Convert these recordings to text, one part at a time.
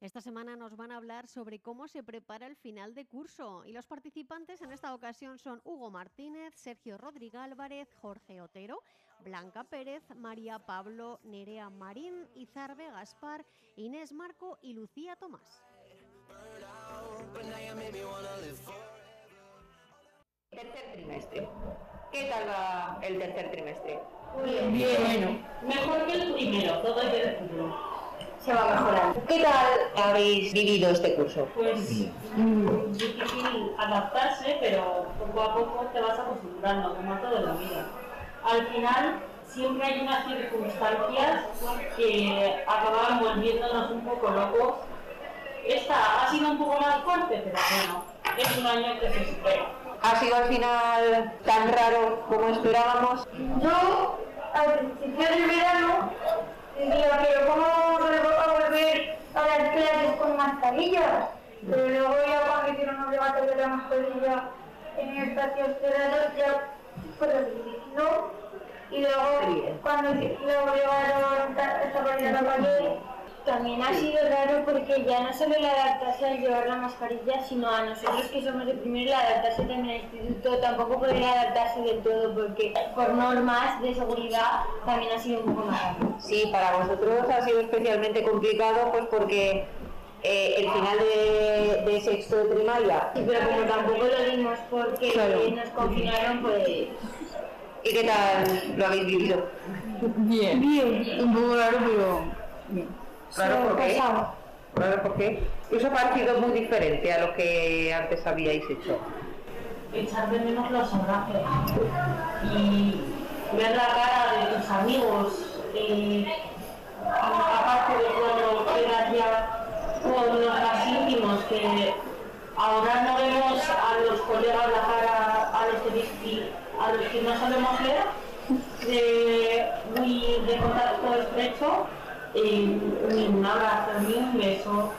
Esta semana nos van a hablar sobre cómo se prepara el final de curso y los participantes en esta ocasión son Hugo Martínez, Sergio Rodríguez Álvarez, Jorge Otero, Blanca Pérez, María Pablo, Nerea Marín, Izarbe Gaspar, Inés Marco y Lucía Tomás. Tercer trimestre. ¿Qué tal va el tercer trimestre? Muy bien. Bien, bueno. Mejor que el primero, todo hay que decirlo. Se va mejorando. ¿Qué tal habéis vivido este curso? Pues mm, difícil adaptarse, pero poco a poco te vas acostumbrando, como a todo en la vida. Al final siempre hay unas circunstancias que acaban volviéndonos un poco locos. Esta ha sido un poco más fuerte, pero bueno, es un año que se supera. ¿Ha sido al final tan raro como esperábamos? Yo, al principio del verano, decía, pero ¿cómo vamos a volver a las clases con mascarillas? Pero luego ya cuando hicieron obligatoria la mascarilla en espacios cerrados, ya pues no. Y luego, cuando luego llevaron esta la calle, También ha sido raro porque ya no solo el adaptarse al llevar la mascarilla, sino a nosotros que somos de primero, el adaptarse también al instituto, tampoco poder adaptarse del todo porque por normas de seguridad también ha sido un poco más raro. Sí, para vosotros ha sido especialmente complicado pues porque eh, el final de, de sexto de primaria. Sí, pero como tampoco lo dimos porque Claro. nos confinaron, pues ¿Y qué tal lo habéis vivido? Bien. Bien. Un poco raro, pero bien. Claro, ¿por qué? Claro, ¿por qué? ¿Os ha parecido muy diferente a lo que antes habíais hecho? echar de menos los abrazos y ver la cara de tus amigos, eh, aparte de cuando quedas ya con más íntimos, que ahora no vemos a los colegas la cara a los que, a los que no sabemos ver, de, muy de contacto estrecho, eh, ni un abrazo, ni un beso,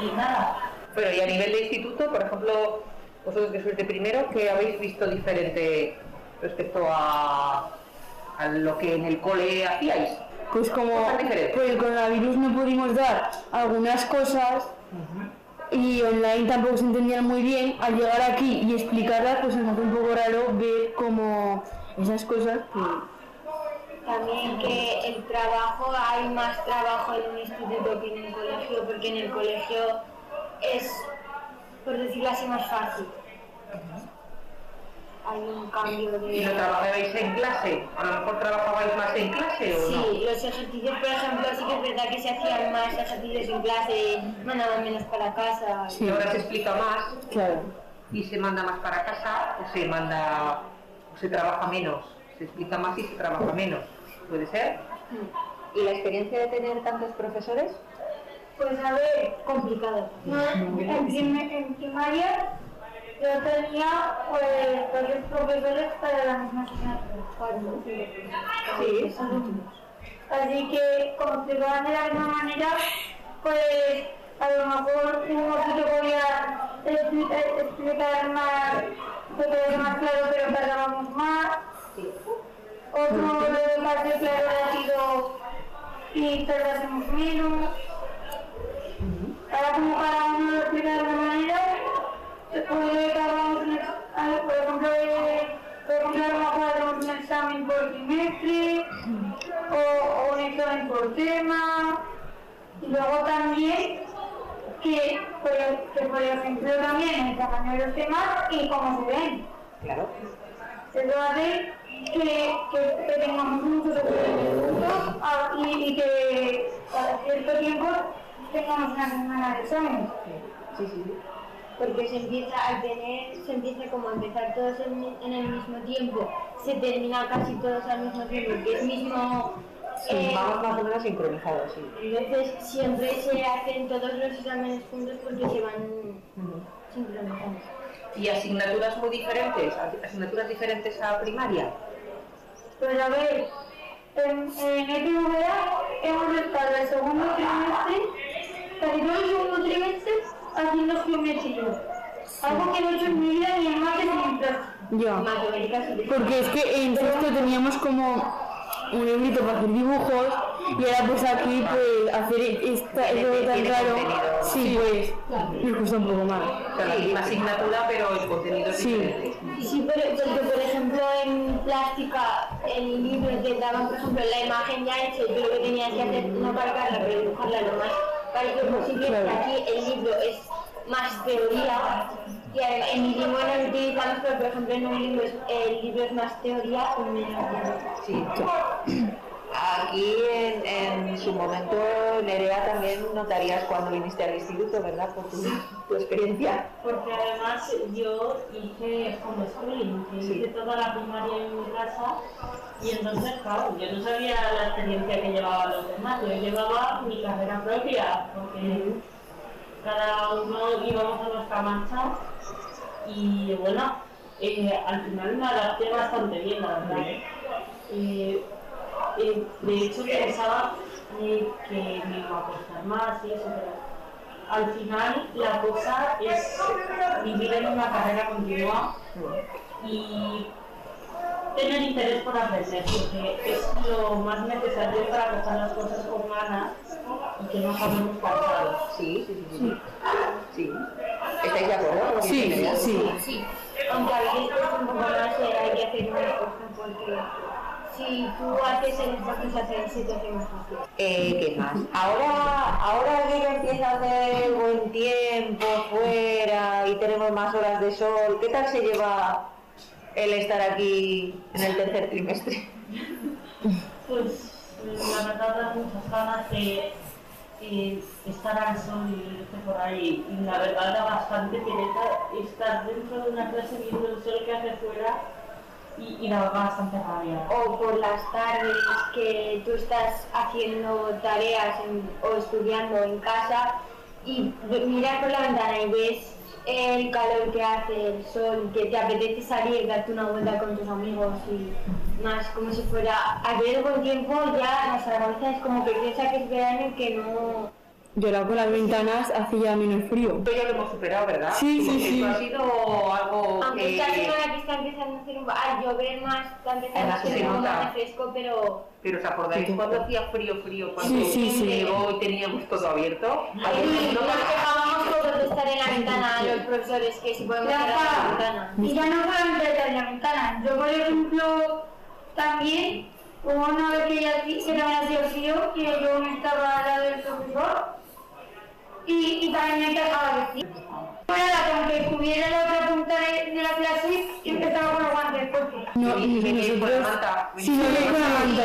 ni nada. Pero y a nivel de instituto, por ejemplo, vosotros que sois de primero, ¿qué habéis visto diferente respecto a lo que en el cole hacíais? Pues como por el coronavirus no pudimos dar algunas cosas y online tampoco se entendían muy bien, al llegar aquí y explicarlas, pues se nos hace un poco raro ver como esas cosas que... también que el trabajo, hay más trabajo en un instituto que en el colegio, porque en el colegio es, por decirlo así, más fácil. Hay un cambio de... ¿Y lo trabajabais en clase? ¿A lo mejor trabajabais más en clase o no? Sí, los ejercicios, por ejemplo, sí que es verdad que se hacían más ejercicios en clase, mandaban menos para casa. Y ahora se explica más Claro. y se manda más para casa o se manda o se trabaja menos. Se explica más y se trabaja menos. ¿Puede ser? ¿Y la experiencia de tener tantos profesores? pues a ver, Complicado. no, en, prim- en primaria yo tenía pues varios profesores para la misma asignatura. Sí. Así que como explicaban de la misma manera, pues a lo mejor uno sí que podía explicar, explicar más, que quedara más claro, pero tardábamos más. Otro lo más de claro ha sido y tardásemos menos. Ahora como cada uno lo explica de una manera, se puede cada uno, tener- a ver, por ejemplo, eh, por ejemplo, a lo mejor hacemos un examen por trimestre, o, o un examen por tema, y luego también que, por, que por ejemplo también el tamaño de los temas y cómo se ven. Claro. Eso hace que, que, que tengamos muchos juntos ah, y, y que cada cierto tiempo tengamos una semana de exámenes. Sí, sí. Porque se empieza a tener, se empieza como a empezar todos en, en el mismo tiempo, se termina casi todos al mismo tiempo, que es mismo... Sí, eh, vamos más o menos sincronizados, sí. entonces siempre se hacen todos los exámenes juntos porque se van Ujú. sincronizando. ¿Y asignaturas muy diferentes? ¿Asignaturas diferentes a primaria? Pues a ver, en, en ETVA hemos estado el segundo trimestre, casi todo el segundo trimestre, haciendo geometría. Algo que no he hecho en mi vida ni en mates ni en plástico. Ya. Porque es que en sexto teníamos como un librito para hacer dibujos y ahora pues aquí pues hacer es- está Tiene- eso tan raro, contenido. sí, pues me cuesta un poco más. La misma asignatura, pero el contenido es Sí. diferente. Sí, pero porque por ejemplo en plástica, en libros te daban por ejemplo la imagen ya hecha y tú lo que tenías que hacer no cargarla, pero dibujarla lo más parecido posible. Claro. Aquí el libro es más teoría y además en mi libro no lo utilizamos, pero por ejemplo en un libro es, el libro es más teoría y menos Sí. Aquí en, en su momento, Nerea, también notarías cuando viniste al instituto, ¿verdad? Por tu, tu experiencia. Porque además yo hice homeschooling, Sí. hice toda la primaria en mi casa y entonces, claro, yo no sabía la experiencia que llevaban los demás, yo llevaba mi carrera propia, porque cada uno íbamos a nuestra marcha y bueno, eh, al final me adapté bastante bien, la verdad. Eh, eh, de hecho pensaba eh, que me iba a costar más y eso, pero al final la cosa es vivir en una carrera continua y tener interés por aprender, porque es lo más necesario para coger las cosas con ganas y que no acabemos cansados. Sí, sí, sí. Sí. sí. ¿Estáis de acuerdo? Sí, Nerea? sí. Sí, aunque a veces cuesta un poco más, hay que hacer un esfuerzo porque si tú haces el fácil. Eh, ¿Qué más? Ahora, ahora que ya empieza a hacer buen tiempo fuera y tenemos más horas de sol, ¿qué tal se lleva el estar aquí en el tercer trimestre? Pues eh, la verdad da muchas ganas de eh, estar al sol y irte por ahí. Y la verdad da bastante pereza estar dentro de una clase viendo el sol que hace fuera y, y da bastante rabia. O por las tardes que tú estás haciendo tareas o estudiando en casa y miras por la ventana y ves el calor que hace, el sol, que te apetece salir, darte una vuelta con tus amigos y más como si fuera a ver tiempo ya nuestra cabeza es como que piensa que es verano y que no Yo ahora con las ventanas hacía menos frío. Pero lo hemos superado, ¿verdad? Sí, sí, sí. Ha sido algo Aunque que... esta semana que está empezando a hacer un a llover más, está empezando a Además, hacer se un poco más fresco, pero Pero ¿os acordáis Sí, cuando sí. hacía frío, frío? Cuando Sí, sí, sí. llegó y teníamos todo abierto. y nos quejábamos todos de estar en la ventana a los profesores que si podemos estar en la ventana. Y ya no solamente estar en la ventana. Yo, por ejemplo, también, hubo una vez que ya que también hacía frío, que yo no estaba al lado del profesor y, y también me quejaba de frío. Bueno, la que hubiera la otra punta de, de la clase, yo empezaba con los guantes porque No, y con la nosotros... Sí, no venís con la manta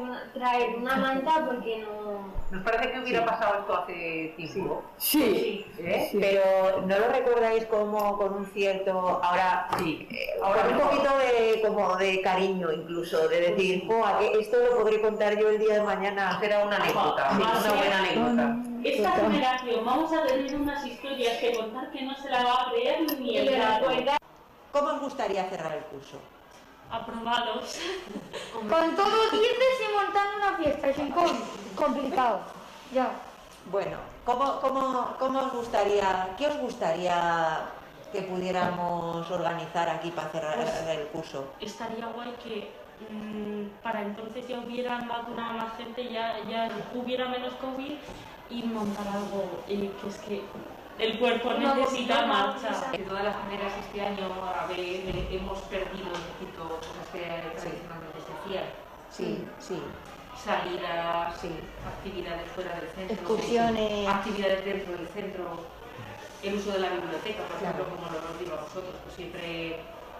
una, traer una manta porque no... Nos parece que hubiera pasado esto hace tiempo. Sí. ¿eh? Sí. Pero no lo recordáis como con un cierto, ahora sí, eh, ahora un poquito de como de cariño incluso, de decir, "Buah, que esto lo podré contar yo el día de mañana, será una anécdota, sí, una buena anécdota. Esta Total. generación vamos a tener unas historias que contar que no se la va a creer ni el gato. recuerda ¿Cómo os gustaría cerrar el curso? Aprobados. con todos dientes y montando una fiesta, es complicado. Ya. Bueno, ¿cómo, cómo, cómo os gustaría, qué os gustaría que pudiéramos organizar aquí para cerrar el curso? estaría guay que mm, para entonces ya hubieran vacunado más gente, ya, ya hubiera menos COVID y montar algo eh, que es que el cuerpo necesita marcha. De todas las maneras, este año a ver, eh, hemos perdido un poquito cosas que tradicionalmente se hacían. Sí, sí, Salidas, sí. actividades fuera del centro, Excursiones. actividades dentro del centro, el uso de la biblioteca, por ejemplo, como lo nos digo a vosotros, pues siempre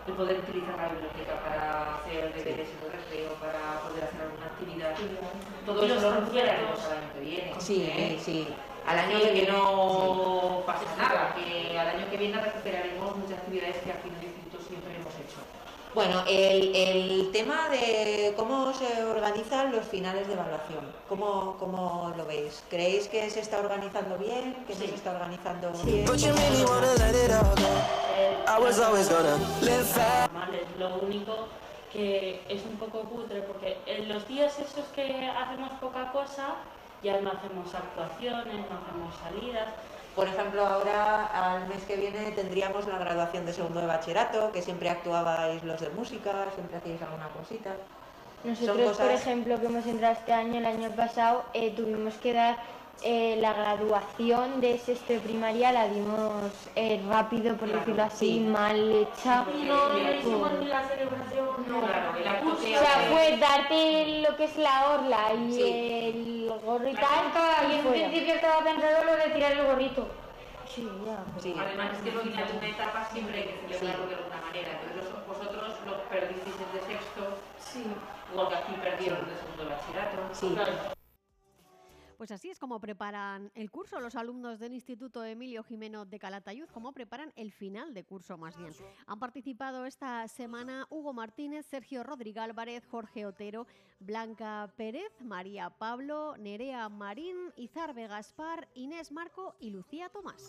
el poder utilizar la biblioteca para hacer deberes en el recreo, para poder hacer alguna actividad. Todo eso los lo recuperaremos al año que viene. Sí, ¿eh? sí. Al año Sí, que no pase nada, que al año que viene recuperaremos muchas actividades que aquí en el instituto siempre hemos hecho. Bueno, el, el tema de cómo se organizan los finales de evaluación, ¿cómo, cómo lo veis? ¿Creéis que se está organizando bien? ¿Que no se está organizando bien? Lo único que es un poco cutre porque en los días esos que hacemos poca cosa ya no hacemos actuaciones, no hacemos salidas. Por ejemplo, ahora al mes que viene tendríamos la graduación de segundo de bachillerato, que siempre actuabais los de música, siempre hacíais alguna cosita. Nosotros, cosas- por ejemplo, que hemos entrado este año, el año pasado, eh, tuvimos que dar eh, la graduación de sexto de primaria, la dimos eh, rápido, por decirlo así, mal hecha. No, no hicimos ni la celebración, no. Claro, el O sea, fue darte lo que es la orla y Sí. el gorro y tal, en fuera. principio estaba pensado lo de tirar el gorrito. Sí, ya. Sí. Además es que al final de una etapa siempre hay que celebrarlo de alguna manera. Entonces vosotros lo perdisteis de sexto, Sí. igual que aquí perdieron de segundo bachillerato. Pues así es como preparan el curso los alumnos del Instituto Emilio Jimeno de Calatayud, cómo preparan el final de curso más bien. Han participado esta semana Hugo Martínez, Sergio Rodríguez Álvarez, Jorge Otero, Blanca Pérez, María Pablo, Nerea Marín, Izarbe Gaspar, Inés Marco y Lucía Tomás.